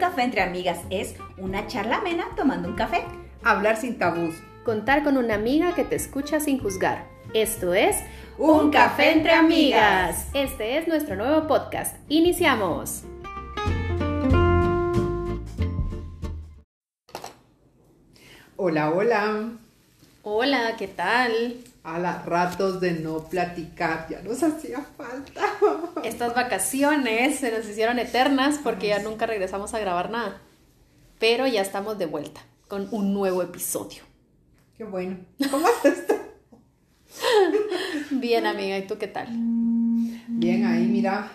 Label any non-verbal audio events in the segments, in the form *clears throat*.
café entre amigas es una charla amena tomando un café. Hablar sin tabús. Contar con una amiga que te escucha sin juzgar. Esto es Un café entre amigas. Este es nuestro nuevo podcast. Iniciamos. Hola, hola. Hola, ¿qué tal? A las ratos de no platicar, ya nos hacía falta. Estas vacaciones se nos hicieron eternas porque ya nunca regresamos a grabar nada. Pero ya estamos de vuelta con un nuevo episodio. Qué bueno. ¿Cómo estás? Bien, amiga, ¿y tú qué tal? Bien, ahí mira.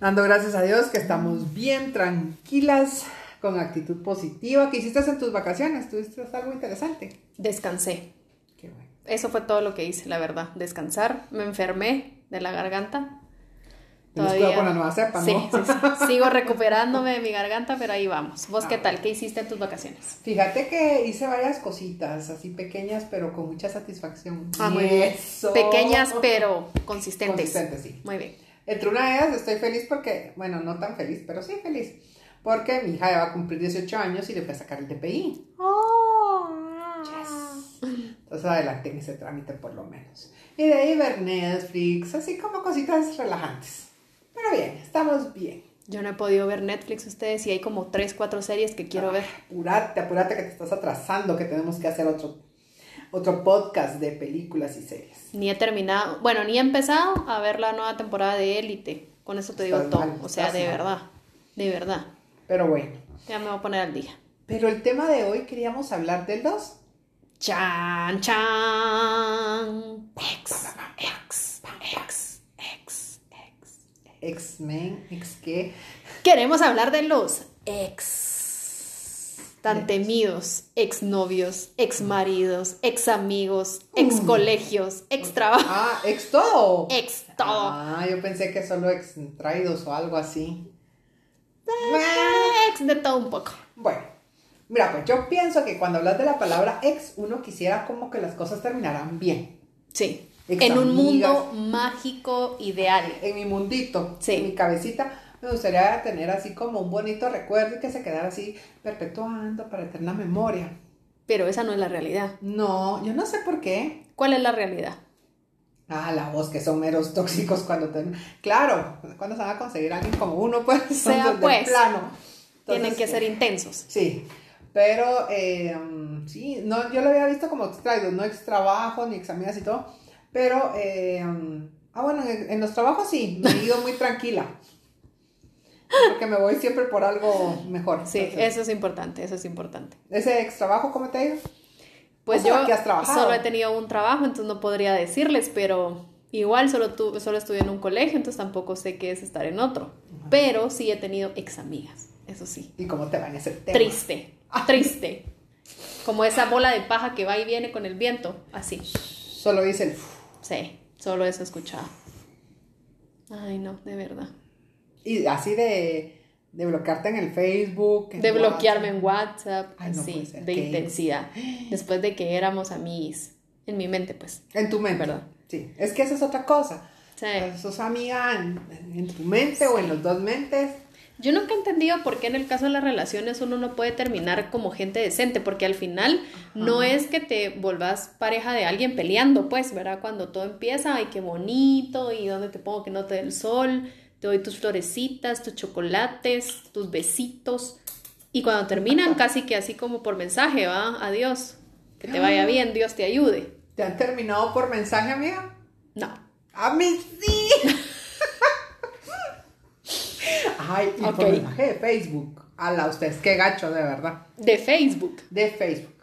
Dando gracias a Dios que estamos bien tranquilas, con actitud positiva. ¿Qué hiciste en tus vacaciones? ¿Tuviste algo interesante? Descansé. Eso fue todo lo que hice, la verdad. Descansar. Me enfermé de la garganta. Con la nueva cepa, ¿no? Sí, sí, sí. *laughs* Sigo recuperándome de mi garganta, pero ahí vamos. ¿Vos qué tal? ¿Qué hiciste en tus vacaciones? Fíjate que hice varias cositas, así pequeñas, pero con mucha satisfacción. Ah, muy bien. eso. Pequeñas, pero consistentes. Consistentes, sí. Muy bien. Entre una de ellas estoy feliz porque, bueno, no tan feliz, pero sí feliz. Porque mi hija ya va a cumplir 18 años y le fui a sacar el DPI. Entonces adelante en ese trámite por lo menos. Y de ahí ver Netflix, así como cositas relajantes. Pero bien, estamos bien. Yo no he podido ver Netflix ustedes y hay como tres, cuatro series que quiero ver. Apurate, apurate que te estás atrasando, que tenemos que hacer otro, otro podcast de películas y series. Ni he terminado, bueno, ni he empezado a ver la nueva temporada de Élite. Con eso te digo todo. mal, o sea, de mal. verdad. De verdad. Pero bueno. Ya me voy a poner al día. Pero el tema de hoy queríamos hablar del 2. Chan, chan. Ex, ex, ex, ex, ex. X-Men, X qué. Queremos hablar de los ex. Tan Ex. temidos, ex novios, ex maridos, ex amigos, ex colegios, ex trabajo, Ah, ex todo. ex todo. Ah, yo pensé que solo ex traídos o algo así. Ex de todo un poco. Bueno, mira, pues yo pienso que cuando hablas de la palabra ex, uno quisiera como que las cosas terminaran bien. Sí. Ex en un mundo mágico ideal. En mi mundito, Sí. en mi cabecita, me gustaría tener así como un bonito recuerdo y que se quedara así perpetuando para eterna memoria. Pero esa no es la realidad. No, yo no sé por qué. ¿Cuál es la realidad? Ah, la voz que son meros *laughs* tóxicos cuando te... Claro, cuando se van a conseguir a alguien como uno, *laughs* pues, son Sea, del pues, plano. Tienen que ser intensos. Sí, pero eh, sí, no, yo lo había visto como extraído, no ex trabajo ni ex amigas y todo, pero, eh, ah, bueno, en, en los trabajos sí, me he ido muy tranquila, porque me voy siempre por algo mejor. Sí, Entonces, eso es importante, eso es importante. Ese ex trabajo, ¿cómo te ha ido? Pues ¿O sea, yo que has trabajado? solo he tenido un trabajo, entonces no podría decirles, pero igual solo, tu, solo estuve en un colegio, entonces tampoco sé qué es estar en otro. Pero sí he tenido ex amigas, eso sí. ¿Y cómo te va en ese tema? Triste, triste. Como esa bola de paja que va y viene con el viento, así. Solo dice el... Sí, solo eso he escuchado. Ay, no, de verdad. Y así de, de bloquearte en el Facebook. en De bloquearme en WhatsApp, Ay, no así, de qué- intensidad. Después de que éramos amigos, en mi mente, pues. En tu mente. ¿Verdad? Sí, es que esa es otra cosa. Sí. Sos amiga en, en tu mente o en los dos mentes. Yo nunca he entendido por qué en el caso de las relaciones uno no puede terminar como gente decente, porque al final no es que te volvás pareja de alguien peleando, pues, ¿verdad? Cuando todo empieza, ay, qué bonito, y dónde te pongo que no te dé el sol, te doy tus florecitas, tus chocolates, tus besitos, y cuando terminan casi que así como por mensaje, va, adiós, que te vaya bien, Dios te ayude. ¿Te han terminado por mensaje, amiga? No, A mí sí. Ay, y Ok. por mensaje de Facebook. Ala, ustedes, qué gacho, de verdad. de Facebook, De Facebook.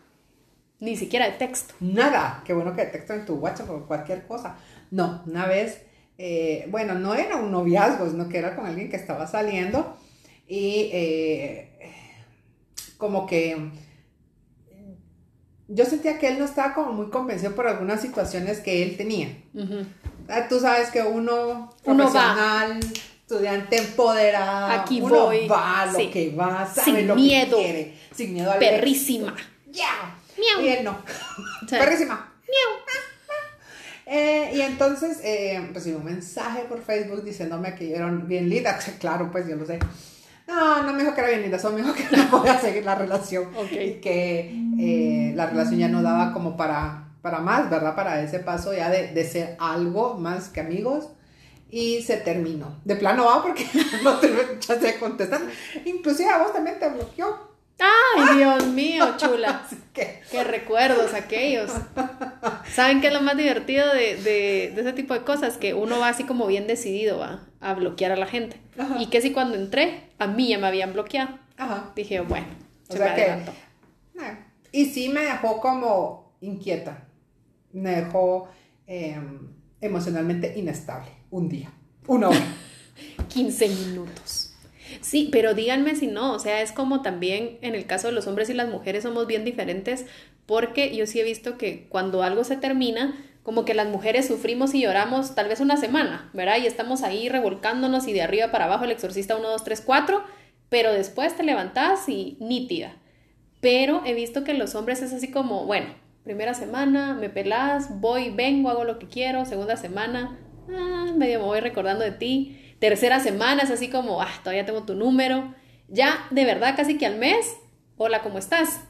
ni siquiera de texto. Nada. Qué bueno que te texto en tu WhatsApp o cualquier cosa. No, una vez, eh, bueno, no era un noviazgo, sino que era con alguien que estaba saliendo y eh, como que yo sentía que él no estaba como muy convencido por algunas situaciones que él tenía. Ah, Tú sabes que uno, Uno va. Estudiante empoderada, Aquí uno voy. va a lo Sí. que va, sabe Sin lo miedo. que quiere, sin miedo al Perrísima. Ya. Miau. Y él no. *laughs* Sí. Perrísima. Eh, y entonces eh, recibí un mensaje por Facebook diciéndome que yo era bien linda. *laughs* Claro, pues yo lo sé. No, no me dijo que era bien linda, solo me dijo que no podía *laughs* seguir la relación. Ok. Y que eh, la relación ya no daba como para, para más, ¿verdad? Para ese paso ya de, de ser algo más que amigos. Y se terminó. De plano va porque *laughs* no te ya se contestar. Inclusive a vos también te bloqueó. Ay, Dios mío, chula. *laughs* Que Qué recuerdos aquellos. ¿Saben qué es lo más divertido de, de, de ese tipo de cosas? Que uno va así como bien decidido ¿va? a bloquear a la gente. Ajá. Y que si cuando entré, a mí ya me habían bloqueado. Ajá. Dije, bueno, O se sea me que- Y sí me dejó como inquieta. Me dejó eh, emocionalmente inestable. Un día. Una hora. *laughs* 15 minutos. Sí, pero díganme si no, o sea, es como también en el caso de los hombres y las mujeres somos bien diferentes porque yo sí he visto que cuando algo se termina, como que las mujeres sufrimos y lloramos tal vez una semana, ¿verdad? Y estamos ahí revolcándonos y de arriba para abajo el exorcista 1, 2, 3, 4, pero después te levantás y nítida. Pero he visto que los hombres es así como, bueno, primera semana, me pelás, voy, vengo, hago lo que quiero, segunda semana, ah, medio me voy recordando de ti, tercera semana es así como, ah, todavía tengo tu número, ya de verdad casi que al mes, hola, ¿cómo estás?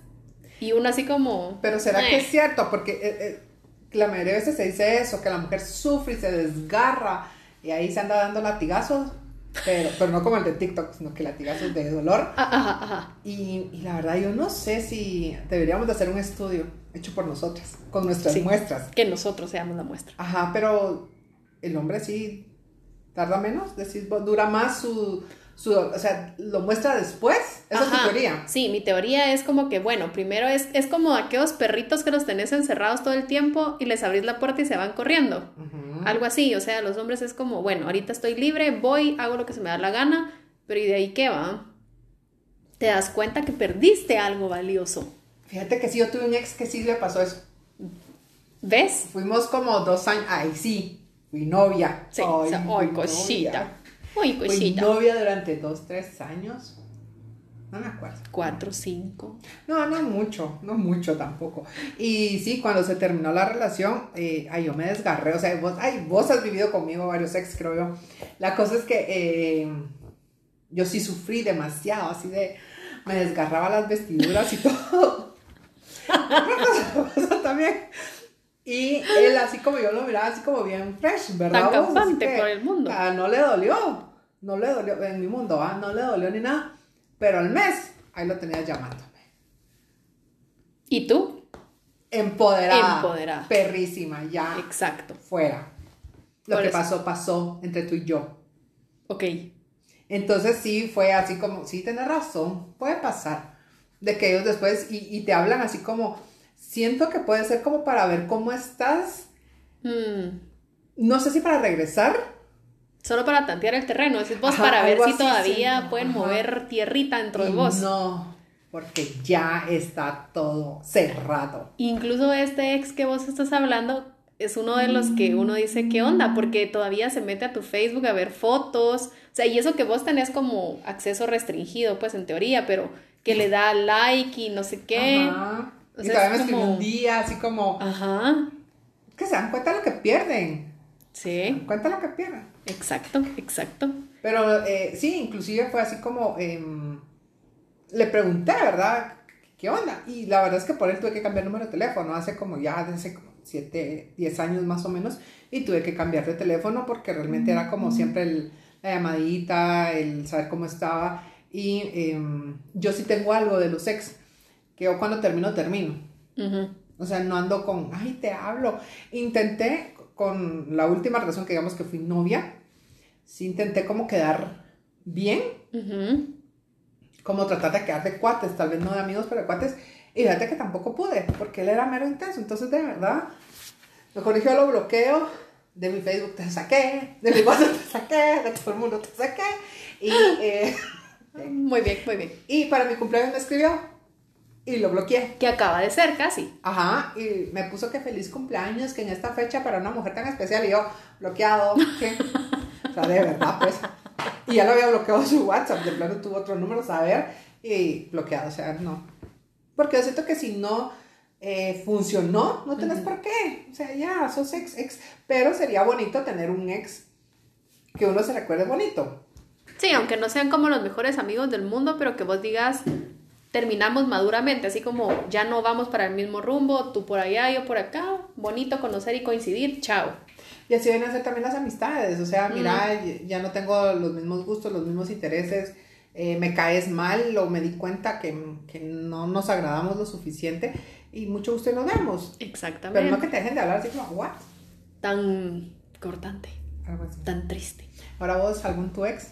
Y uno así como... Pero ¿será "Eh". que es cierto? Porque eh, eh, la mayoría de veces se dice eso, que la mujer sufre y se desgarra y ahí se anda dando latigazos, pero, pero no como el de TikTok, sino que latigazos de dolor. Ah, Ajá, ajá. Y, y la verdad yo no sé si deberíamos de hacer un estudio hecho por nosotras, con nuestras Sí. muestras. Que nosotros seamos la muestra. Ajá, pero el hombre sí tarda menos, decís, dura más su, su, o sea, lo muestra después. Esa es tu Ajá. teoría. Sí, mi teoría es como que, bueno, primero es, es como aquellos perritos que los tenés encerrados todo el tiempo y les abrís la puerta y se van corriendo. Algo así, o sea, los hombres es como, bueno, ahorita estoy libre, voy, hago lo que se me da la gana, pero ¿y de ahí qué va? Te das cuenta que perdiste algo valioso. Fíjate que sí, yo tuve un ex que sí le pasó eso. ¿Ves? Fuimos como dos años, ay sí, fui novia. Sí, o sea, ay, fui cosita. Fui cosita. novia durante dos, tres años. No me acuerdo. Cuatro, cinco. No, no mucho, no mucho tampoco. Y sí, cuando se terminó la relación, eh, ay, yo me desgarré. O sea, vos, ay, vos has vivido conmigo varios ex, creo yo. La cosa es que eh, yo sí sufrí demasiado, así de, me desgarraba las vestiduras y todo. *laughs* *laughs* Otra cosa también. Y él, así como yo lo miraba, así como bien fresh, ¿verdad? Tan campante que, por el mundo. ah, no le dolió, no le dolió, en mi mundo, ah, no le dolió ni nada. Pero al mes, ahí lo tenías llamándome. ¿Y tú? Empoderada. Empoderada. Perrísima, ya. Exacto. Fuera. Lo Por que eso. pasó, pasó entre tú y yo. Ok. Entonces sí, fue así como, sí, tienes razón, puede pasar. De que ellos después, y, y te hablan así como, siento que puede ser como para ver cómo estás, Mm, no sé si para regresar. Solo para tantear el terreno, decís vos, Ajá, para ver si todavía sí. pueden Ajá. mover tierrita dentro de y vos. No, porque ya está todo cerrado. Incluso este ex que vos estás hablando es uno de los que uno dice, ¿qué onda? Porque todavía se mete a tu Facebook a ver fotos. O sea, y eso que vos tenés como acceso restringido, pues en teoría, pero que le da like y no sé qué. Ajá. O y sea, todavía me es escribió como- un día, así como, Ajá. que se dan cuenta de lo que pierden. Se Sí, dan cuenta de lo que pierden. exacto, exacto. Pero eh, sí, inclusive fue así como, em, le pregunté, ¿verdad? ¿Qué onda? Y la verdad es que por él tuve que cambiar el número de teléfono, hace como ya, desde como 7, 10 años más o menos, y tuve que cambiar de teléfono porque realmente era como siempre el- la llamadita, el saber cómo estaba, y em, yo sí tengo algo de los ex, que yo cuando termino, termino. Ujú. O sea, no ando con, ay, te hablo. Intenté con la última relación que digamos que fui novia, sí intenté como quedar bien, Ujú. como tratar de quedar de cuates, tal vez no de amigos, pero de cuates. Y fíjate que tampoco pude, porque él era mero intenso. Entonces, de verdad, mejor yo lo bloqueo. De mi Facebook te saqué, de mi WhatsApp te saqué, de todo el mundo te saqué. Y, eh, *laughs* Muy bien, muy bien. y para mi cumpleaños me escribió y lo bloqueé. Que acaba de ser casi. Ajá, y me puso que feliz cumpleaños, que en esta fecha para una mujer tan especial, y yo, bloqueado, ¿qué? O sea, de verdad, pues. Y ya lo había bloqueado su WhatsApp, de plano tuvo otro número, saber, y bloqueado, o sea, no. Porque yo siento que si no eh, funcionó, no tenés por qué. O sea, ya, sos ex, ex. Pero sería bonito tener un ex que uno se recuerde bonito. Sí, aunque no sean como los mejores amigos del mundo, pero que vos digas, terminamos maduramente, así como ya no vamos para el mismo rumbo, tú por allá, yo por acá, bonito conocer y coincidir, chao. Y así deben ser también las amistades, o sea, mira, ya no tengo los mismos gustos, los mismos intereses, eh, me caes mal o me di cuenta que, que, no nos agradamos lo suficiente y mucho gusto nos vemos. Exactamente. Pero no que te dejen de hablar así como, ¿what? Tan cortante, Algo así. tan triste. Ahora vos, algún tu ex.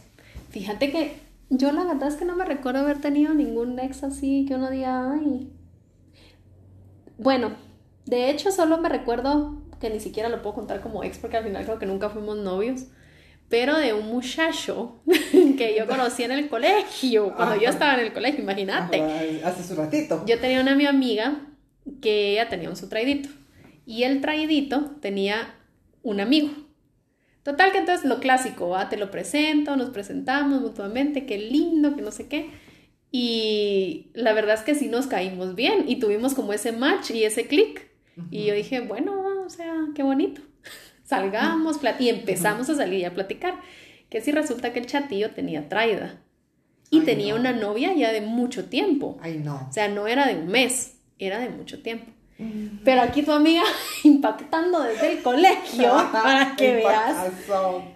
Fíjate que yo la verdad es que no me recuerdo haber tenido ningún ex así que uno diga, ay. Bueno, de hecho solo me recuerdo que ni siquiera lo puedo contar como ex porque al final creo que nunca fuimos novios, pero de un muchacho *laughs* que yo conocí en el colegio, cuando yo estaba en el colegio, imagínate. Hace su ratito. Yo tenía una mi amiga que ella tenía un su traidito y el traidito tenía un amigo. Total que entonces lo clásico, ¿va? te lo presento, nos presentamos mutuamente, qué lindo, que no sé qué. Y la verdad es que sí nos caímos bien y tuvimos como ese match y ese click. Y yo dije, bueno, o sea, qué bonito. *laughs* Salgamos y empezamos a salir y a platicar. Que sí resulta que el chatillo tenía traida. Y Ay, tenía no. una novia ya de mucho tiempo. Ay, no. O sea, no era de un mes, era de mucho tiempo. Pero aquí tu amiga *laughs* impactando desde el colegio *laughs* para que veas.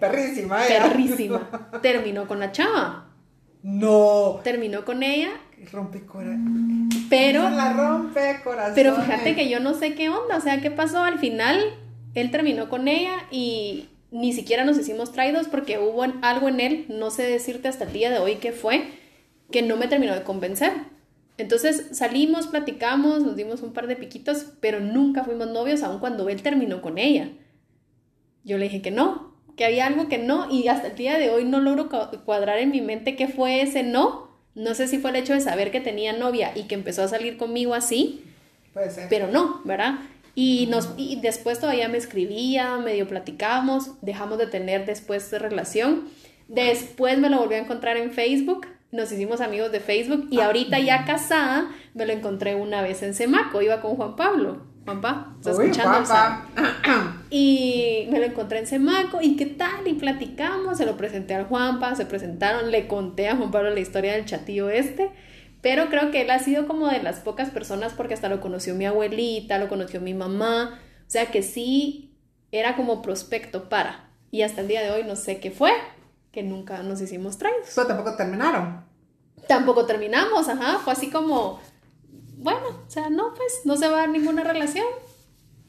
Perrísima. Perrísima. *laughs* Terminó con la chava. No. Terminó con ella, Rompe corazón. pero, La rompe corazón. pero fíjate que yo no sé qué onda. O sea, ¿qué pasó? Al final, él terminó con ella y ni siquiera nos hicimos traídos porque hubo algo en él, no sé decirte hasta el día de hoy qué fue, que no me terminó de convencer. Entonces salimos, platicamos, nos dimos un par de piquitos, pero nunca fuimos novios, aun cuando él terminó con ella. Yo le dije que no, que había algo que no, y hasta el día de hoy no logro cuadrar en mi mente qué fue ese no. No sé si fue el hecho de saber que tenía novia y que empezó a salir conmigo así, Puede ser. pero no, ¿verdad? Y, nos, y después todavía me escribía, medio platicamos, dejamos de tener después de relación. Después me lo volví a encontrar en Facebook, nos hicimos amigos de Facebook y ahorita ya casada me lo encontré una vez en Semaco, iba con Juan Pablo. Juanpa, ¿estás Uy, escuchando? *clears throat* Y me lo encontré en Semaco y qué tal, y platicamos, se lo presenté al Juanpa, se presentaron, le conté a Juan Pablo la historia del chatillo este, pero creo que él ha sido como de las pocas personas porque hasta lo conoció mi abuelita, lo conoció mi mamá, o sea que sí era como prospecto para, y hasta el día de hoy no sé qué fue, que nunca nos hicimos traídos. Pero tampoco terminaron. Tampoco terminamos, ajá, fue así como, bueno, o sea, no, pues no se va a dar ninguna relación,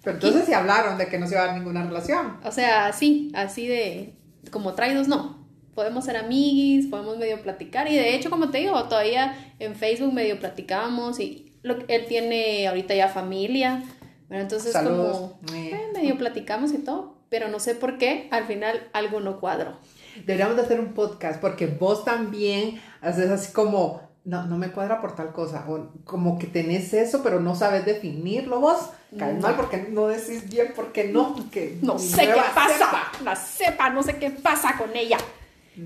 Pero entonces sí hablaron de que no se iba a dar ninguna relación. O sea, así, así de como traídos, no. Podemos ser amiguis, podemos medio platicar y de hecho, como te digo, todavía en Facebook medio platicamos y lo, él tiene ahorita ya familia, ¿verdad? Entonces Saludos. como Eh. medio platicamos y todo, pero no sé por qué al final algo no cuadró. Deberíamos de hacer un podcast porque vos también haces así como, no, no me cuadra por tal cosa. O como que tenés eso, pero no sabes definirlo vos. Caes No. mal porque no decís bien por qué no. Que No sé qué pasa, cepa. la sepa, no sé qué pasa con ella.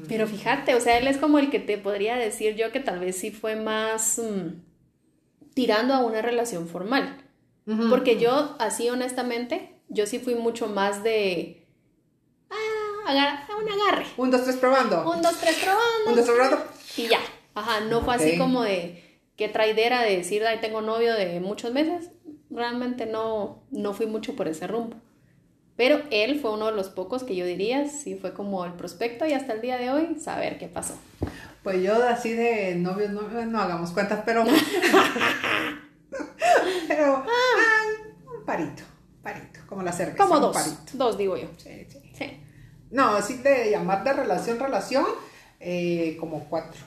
Pero fíjate, o sea, él es como el que te podría decir yo que tal vez sí fue más mm, tirando a una relación formal. Porque yo, así honestamente, yo sí fui mucho más de. Ah, agar- un agarre. Un, dos, tres, probando. Un, dos, tres, probando. Un, dos, tres, probando. Y ya. Ajá, no fue así como de. Qué traidera de decir, ay, tengo novio de muchos meses. Realmente no, no fui mucho por ese rumbo. Pero él fue uno de los pocos que yo diría, sí fue como el prospecto y hasta el día de hoy, saber qué pasó. Pues yo así de novios, no, no hagamos cuentas, pero. *laughs* pero. ah, un parito. Parito. Como la cerveza. Como dos. parito. Dos, digo yo. Sí, sí. No, así de llamar de relación, relación, eh, como cuatro.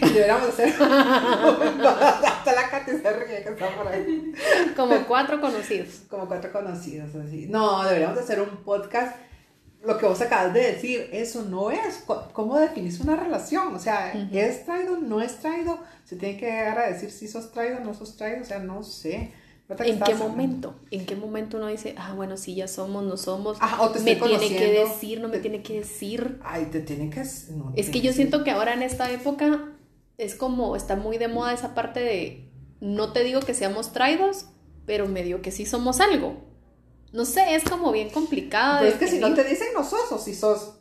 Deberíamos hacer. *laughs* Hasta la Katy se ríe que está por ahí. Como cuatro conocidos. Como cuatro conocidos, así. No, deberíamos hacer un podcast. Lo que vos acabas de decir, eso no es. ¿Cómo definís una relación? O sea. ¿es traído? ¿No es traído? Se tiene que llegar a decir si sos traído no sos traído. O sea, no sé. ¿En qué momento? ¿En qué momento uno dice, ah, bueno, sí, ya somos, no somos? Ah, o te me tiene que decir, no me tiene que decir. Ay, te tiene que. no, Es que yo siento que ahora en esta época es como, está muy de moda esa parte de, no te digo que seamos traídos, pero medio que sí somos algo. No sé, es como bien complicado. Pero es que si no te dicen no sos, o si sos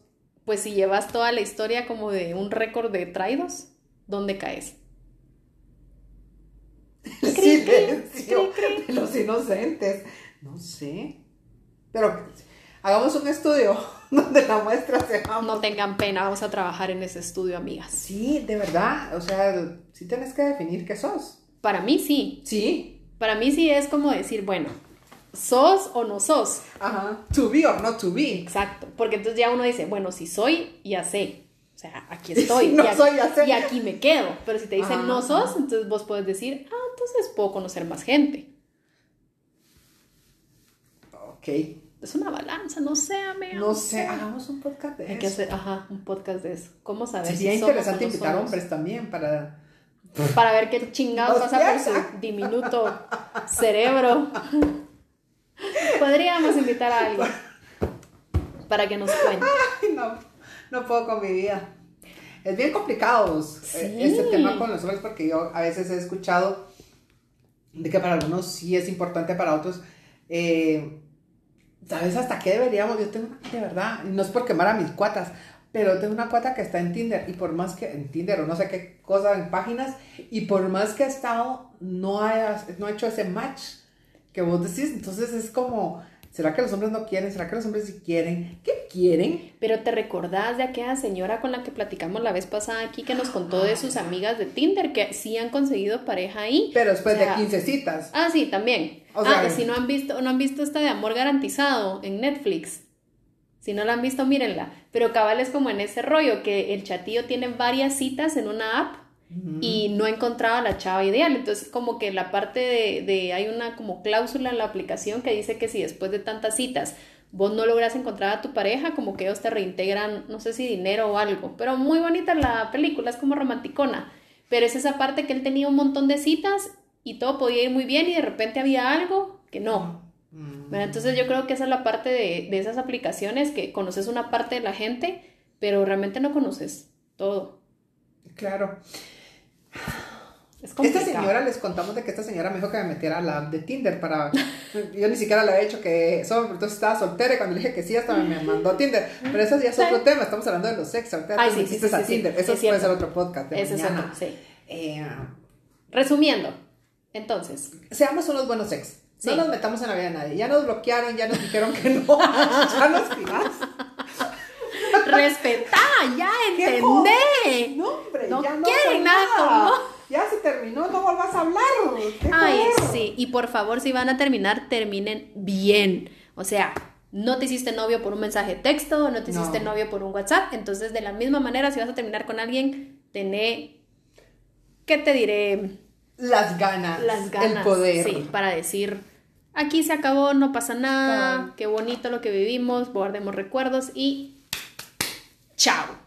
pues si llevas toda la historia como de un récord de traídos, ¿dónde caes? El silencio de los inocentes. No sé. Pero hagamos un estudio *laughs* donde la muestra sea. No tengan pena, vamos a trabajar en ese estudio, amigas. Sí, de verdad. O sea, sí tienes que definir qué sos. Para mí sí. Sí. Para mí sí es como decir, bueno, ¿sos o no sos? Ajá. To be or not to be. Exacto. Porque entonces ya uno dice, bueno, si soy, ya sé. O sea, aquí *laughs* estoy. No y, aquí, soy, ya sé. y aquí me quedo. Pero si te dicen Ajá, no sos, entonces vos puedes decir, ah, entonces puedo conocer más gente. Ok. Es una balanza, no sé, amiga. No sé, hagamos un podcast de Hay eso. que hacer, ajá, un podcast de eso. ¿Cómo saber Sería si interesante invitar hombres también para. Para ver qué chingados *laughs* pasa por su diminuto cerebro. *laughs* Podríamos invitar a alguien para que nos cuente. Ay, no, no puedo con mi vida. Es bien complicado Sí. eh, este tema con los hombres porque yo a veces he escuchado de que para algunos sí es importante, para otros, eh, ¿sabes hasta qué deberíamos? Yo tengo, una- de verdad, no es por quemar a mis cuatas, pero tengo una cuata que está en Tinder y por más que, en Tinder o no sé qué cosa, en páginas, y por más que ha estado, no ha, no ha hecho ese match que vos decís, entonces es como, ¿será que los hombres no quieren? ¿Será que los hombres sí quieren? ¿Qué quieren? Pero te recordás de aquella señora con la que platicamos la vez pasada aquí que nos contó de sus amigas de Tinder que sí han conseguido pareja ahí. Pero después O sea, de 15 citas. Ah, sí, también. O sea, ah, si no han visto, no han visto esta de amor garantizado en Netflix. Si no la han visto, mírenla. Pero cabal es como en ese rollo que el chatillo tiene varias citas en una app y no encontraba la chava ideal. Entonces, como que la parte de, de- hay una como cláusula en la aplicación que dice que si después de tantas citas vos no logras encontrar a tu pareja, como que ellos te reintegran, no sé si dinero o algo. Pero muy bonita la película, es como romanticona. Pero es esa parte que él tenía un montón de citas y todo podía ir muy bien y de repente había algo que no. Bueno, entonces yo creo que esa es la parte de, de esas aplicaciones que conoces una parte de la gente, pero realmente no conoces todo. Claro. Es Esta señora, les contamos de que esta señora me dijo que me metiera a la app de Tinder para... *laughs* Yo ni siquiera le había hecho que eso, entonces estaba soltera y cuando le dije que sí, hasta me mandó Tinder. Pero eso ya es otro tema, estamos hablando de los sexos. Ahorita Ay, sí, sí, sí, a sí, sí. Tinder. Eso Es puede ser otro podcast de Ese es mañana. otro, sí. Eh, Resumiendo, entonces, seamos unos buenos ex. No nos metamos en la vida de nadie. Ya nos bloquearon, ya nos dijeron que no. *laughs* ya nos tirás. Respetá, ya ¿Qué entendé. No, hombre, No ya no quieren nada no. Ya se terminó, no volvás a hablar. ¿Qué Ay, joder? sí, y por favor, si van a terminar, terminen bien. O sea, no te hiciste novio por un mensaje de texto, no te No. hiciste novio por un WhatsApp, entonces de la misma manera, si vas a terminar con alguien, tené, ¿qué te diré? Las ganas. Las ganas. El poder. Sí, para decir, aquí se acabó, no pasa nada, qué bonito lo que vivimos, guardemos recuerdos y chao.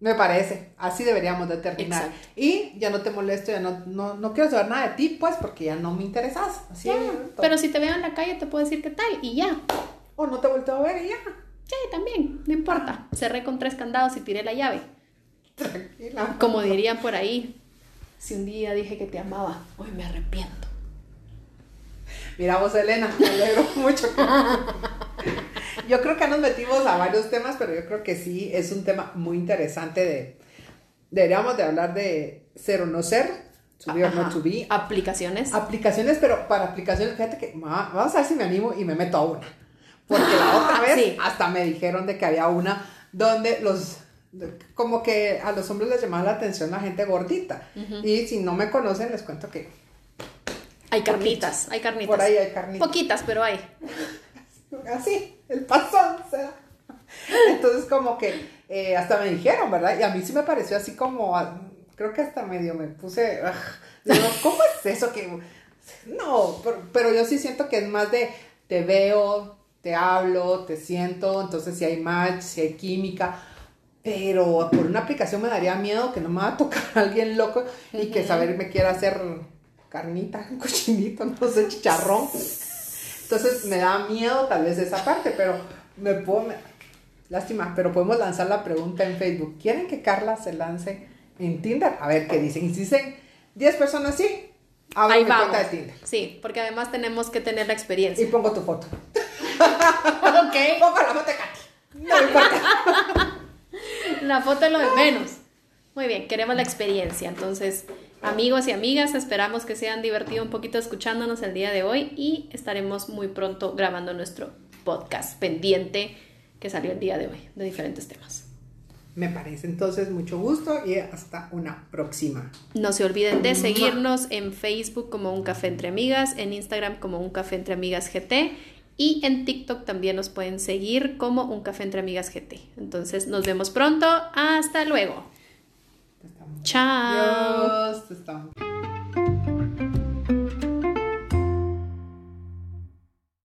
Me parece, así deberíamos de terminar. Exacto. Y ya no te molesto, ya no, no, no quiero saber nada de ti, pues, porque ya no me interesas. Así Ya, abierto. pero si te veo en la calle te puedo decir qué tal y ya. O no te vuelto a ver y ya. Sí, también, no importa. Cerré con tres candados y tiré la llave. Tranquila. Como dirían por ahí, si un día dije que te amaba, hoy me arrepiento. Mira vos, Elena, me alegro *laughs* mucho. Yo creo que nos metimos a varios temas, pero yo creo que sí es un tema muy interesante de... Deberíamos de hablar de ser o no ser, to be or Ajá. not to be. Aplicaciones. Aplicaciones, pero para aplicaciones, fíjate que ma- vamos a ver si me animo y me meto a una. Porque la otra *laughs* vez Sí. hasta me dijeron de que había una donde los como que a los hombres les llamaba la atención la gente gordita. Y si no me conocen, les cuento que Hay carnitas, hay carnitas. por ahí hay carnitas. Poquitas, pero hay. Así, el pasón será. Entonces, como que eh, hasta me dijeron, ¿verdad? Y a mí sí me pareció así como, ah, creo que hasta medio me puse, ah, digo, ¿cómo es eso que.? No, pero, pero yo sí siento que es más de te veo, te hablo, te siento, entonces si hay match, si hay química. Pero por una aplicación me daría miedo que no me va a tocar *laughs* alguien loco y que saber me quiera hacer carnita, *laughs* cochinito, no sé, chicharrón. *laughs* Entonces me da miedo tal vez esa parte, pero me puedo... me- Lástima, pero podemos lanzar la pregunta en Facebook. ¿Quieren que Carla se lance en Tinder? A ver qué dicen. Y si dicen 10 personas sí, abro Ahí mi cuenta de Tinder. Sí, porque además tenemos que tener la Y experiencia. pongo tu foto. *laughs* ok. *laughs* Pongo la foto de Katy. No me importa. *laughs* la foto es lo de menos. Muy bien, queremos la experiencia. Entonces, amigos y amigas, esperamos que se hayan divertido un poquito escuchándonos el día de hoy y estaremos muy pronto grabando nuestro podcast pendiente que salió el día de hoy de diferentes temas. Me parece entonces mucho gusto y hasta una próxima. No se olviden de seguirnos en Facebook como Un Café Entre Amigas, en Instagram como Un Café Entre Amigas GT y en TikTok también nos pueden seguir como Un Café Entre Amigas GT. Entonces nos vemos pronto. Hasta luego. Chao. Adiós. Te estamos.